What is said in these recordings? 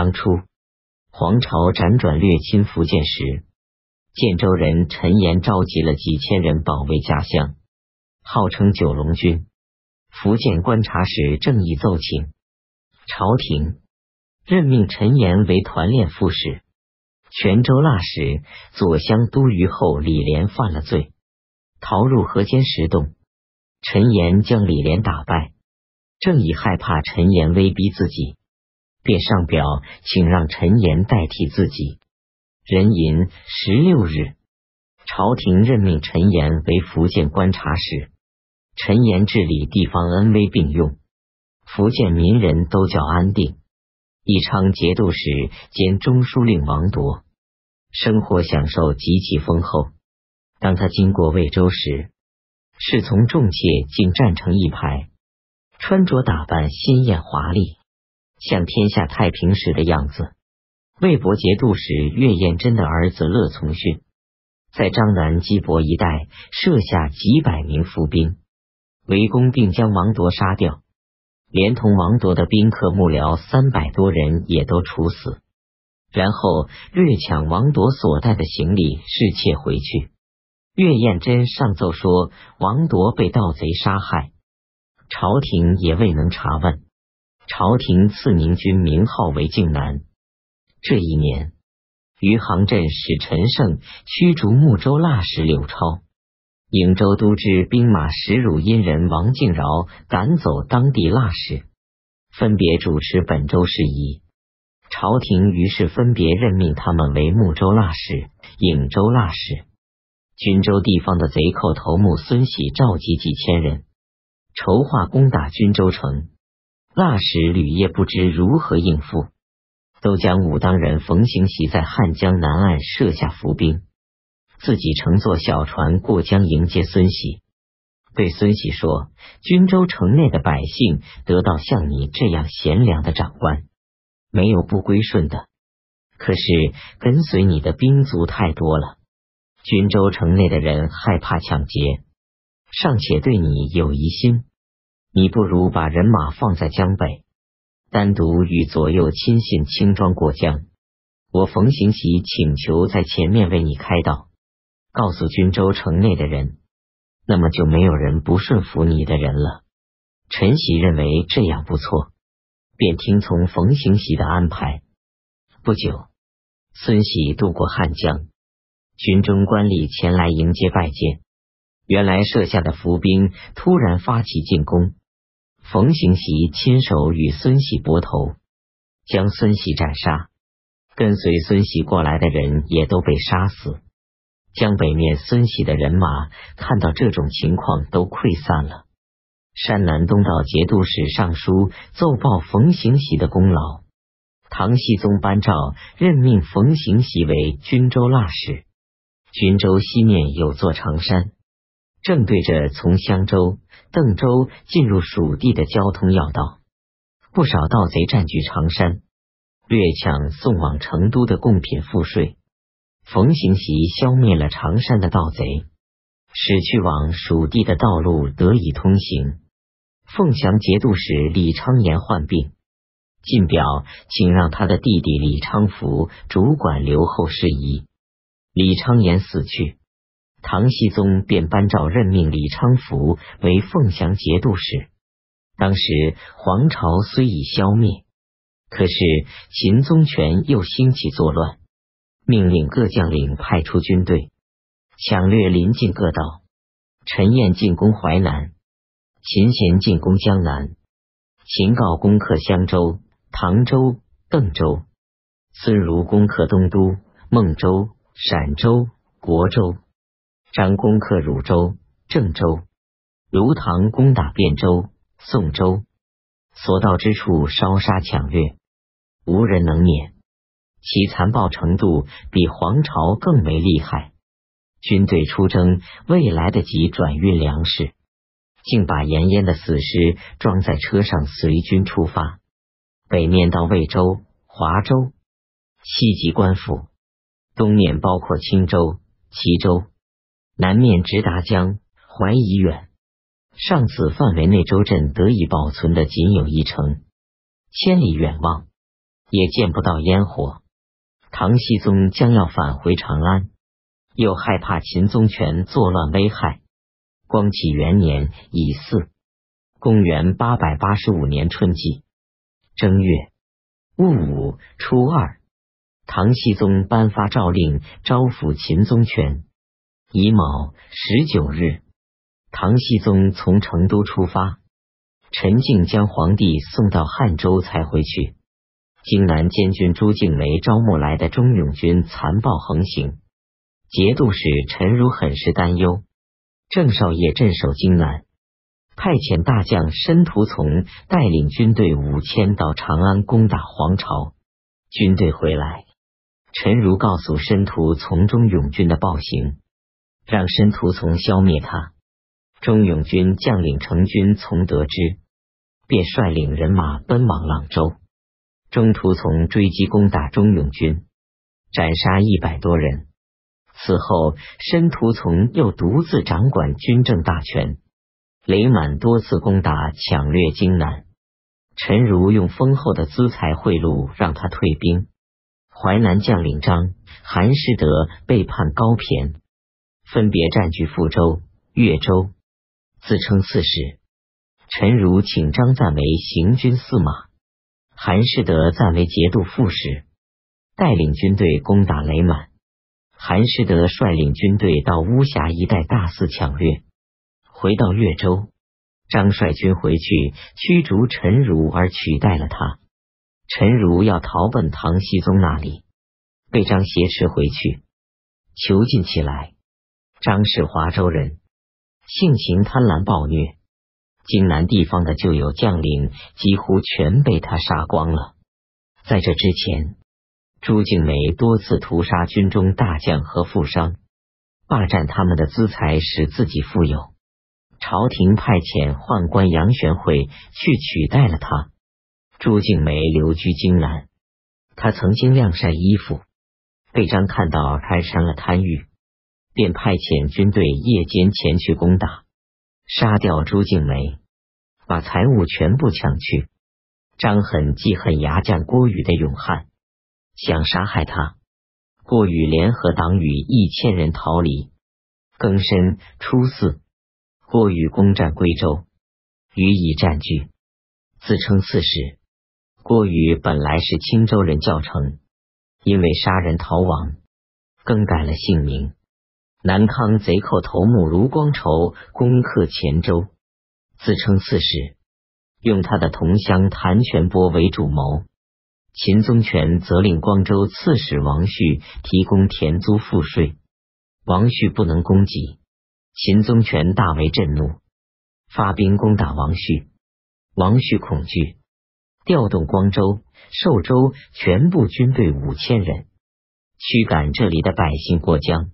当初黄巢辗转掠侵福建时，建州人陈岩召集了几千人保卫家乡，号称九龙军。福建观察使郑义奏请朝廷任命陈岩为团练副使。泉州腊使左乡都虞候李连犯了罪，逃入河间石洞。陈岩将李连打败，郑义害怕陈岩威逼自己，便上表请让陈岩代替自己。壬寅十六日，朝廷任命陈岩为福建观察使。陈岩治理地方恩威并用，福建民人都叫安定。义昌节度使兼中书令王铎，生活享受极其丰厚。当他经过魏州时，侍从众妾竟站成一排，穿着打扮鲜艳华丽，像天下太平时的样子。魏博节度使岳彦真的儿子乐从训，在张南基博一带设下几百名伏兵。围攻并将王铎杀掉，连同王铎的宾客幕僚三百多人也都处死。然后掠抢王铎所带的行李，侍妾回去。岳彦真上奏说王铎被盗贼杀害，朝廷也未能查问。朝廷赐明军名号为靖南。这一年，余杭镇使陈胜驱逐睦州腊使柳超。颍州都知兵马石汝阴人王敬饶赶走当地腊使，分别主持本州事宜。朝廷于是分别任命他们为睦州腊使、颍州腊使。均州地方的贼寇头目孙喜召集几千人，筹划攻打均州城。那时吕业不知如何应付，都将武当人冯行喜在汉江南岸设下伏兵。自己乘坐小船过江迎接孙喜，对孙喜说：“军州城内的百姓得到像你这样贤良的长官，没有不归顺的。可是跟随你的兵卒太多了，军州城内的人害怕抢劫，尚且对你有疑心。你不如把人马放在江北，单独与左右亲信轻装过江。我冯行喜请求在前面为你开道。”告诉军州城内的人，那么就没有人不顺服你的人了。陈喜认为这样不错，便听从冯行喜的安排。不久，孙喜渡过汉江，军中官吏前来迎接拜见。原来设下的伏兵突然发起进攻，冯行喜亲手与孙喜搏头，将孙喜斩杀，跟随孙喜过来的人也都被杀死。江北面孙喜的人马看到这种情况，都溃散了。山南东道节度使上书奏报冯行喜的功劳，唐僖宗颁诏任命冯行喜为军州腊使。军州西面有座长山，正对着从襄州、邓州进入蜀地的交通要道。不少盗贼占据常山，掠抢送往成都的贡品赋税。冯行喜消灭了常山的盗贼，使去往蜀地的道路得以通行。凤翔节度使李昌言患病，进表请让他的弟弟李昌福主管留后事宜。李昌言死去，唐僖宗便颁诏任命李昌福为凤翔节度使。当时黄巢虽已消灭，可是秦宗权又兴起作乱。命令各将领派出军队，抢掠临近各道。陈彦进攻淮南，秦贤进攻江南，秦告攻克襄州、唐州、邓州，孙儒攻克东都、孟州、陕州、国州，张攻克汝州、郑州，卢唐攻打汴州、宋州，所到之处烧杀抢掠，无人能免。其残暴程度比黄巢更为厉害。军队出征未来得及转运粮食，竟把严烟的死尸装在车上随军出发。北面到魏州、华州，西及官府，东面包括青州、齐州，南面直达江淮以远。上此范围内州镇得以保存的仅有一城，千里远望。也见不到烟火。唐僖宗将要返回长安，又害怕秦宗权作乱危害。光启元年乙巳，公元八百八十五年春季正月戊午初二，唐僖宗颁发诏令，招抚秦宗权。乙卯十九日，唐僖宗从成都出发，陈静将皇帝送到汉州才回去。荆南监军朱敬梅招募来的忠勇军残暴横行，节度使陈如很是担忧。郑少爷镇守荆南，派遣大将申屠从带领军队五千到长安攻打黄巢。军队回来，陈如告诉申屠从忠勇军的暴行，让申屠从消灭他。钟勇军将领成军从得知，便率领人马奔往朗州。中途从追击攻打钟勇军，斩杀一百多人。此后，申屠从又独自掌管军政大权。雷满多次攻打抢掠荆南，陈如用丰厚的资财贿赂，让他退兵。淮南将领张、韩师德背叛高骈，分别占据富州、越州，自称刺史。陈如请张赞为行军司马。韩世德暂为节度副使，带领军队攻打雷满。韩世德率领军队到巫峡一带大肆抢掠，回到越州，张率军回去驱逐陈如，而取代了他。陈如要逃奔唐僖宗那里，被张挟持回去，囚禁起来。张是华州人，性情贪婪暴虐。荆南地方的旧有将领几乎全被他杀光了。在这之前，朱敬梅多次屠杀军中大将和富商，霸占他们的资财，使自己富有。朝廷派遣宦官杨玄惠去取代了他。朱敬梅留居荆南，他曾经晾晒衣服，被张看到开山了贪欲，便派遣军队夜间前去攻打。杀掉朱敬梅，把财物全部抢去。张很记恨牙将郭宇的勇悍，想杀害他。郭宇联合党羽一千人逃离。庚申初四，郭宇攻占归州，予以占据，自称刺史。郭宇本来是青州人，教成，因为杀人逃亡，更改了姓名。南康贼寇头目卢光筹攻克黔州，自称刺史，用他的同乡谭全波为主谋。秦宗权责令光州刺史王旭提供田租赋税，王旭不能供给，秦宗权大为震怒，发兵攻打王旭。王旭恐惧，调动光州、寿州全部军队五千人，驱赶这里的百姓过江。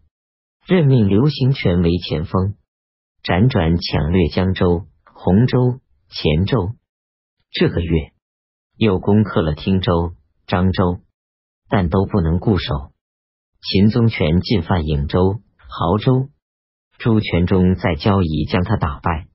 任命刘行权为前锋，辗转抢掠江州、洪州、黔州。这个月又攻克了汀州、漳州，但都不能固守。秦宗权进犯颍州、亳州，朱全忠在交椅将他打败。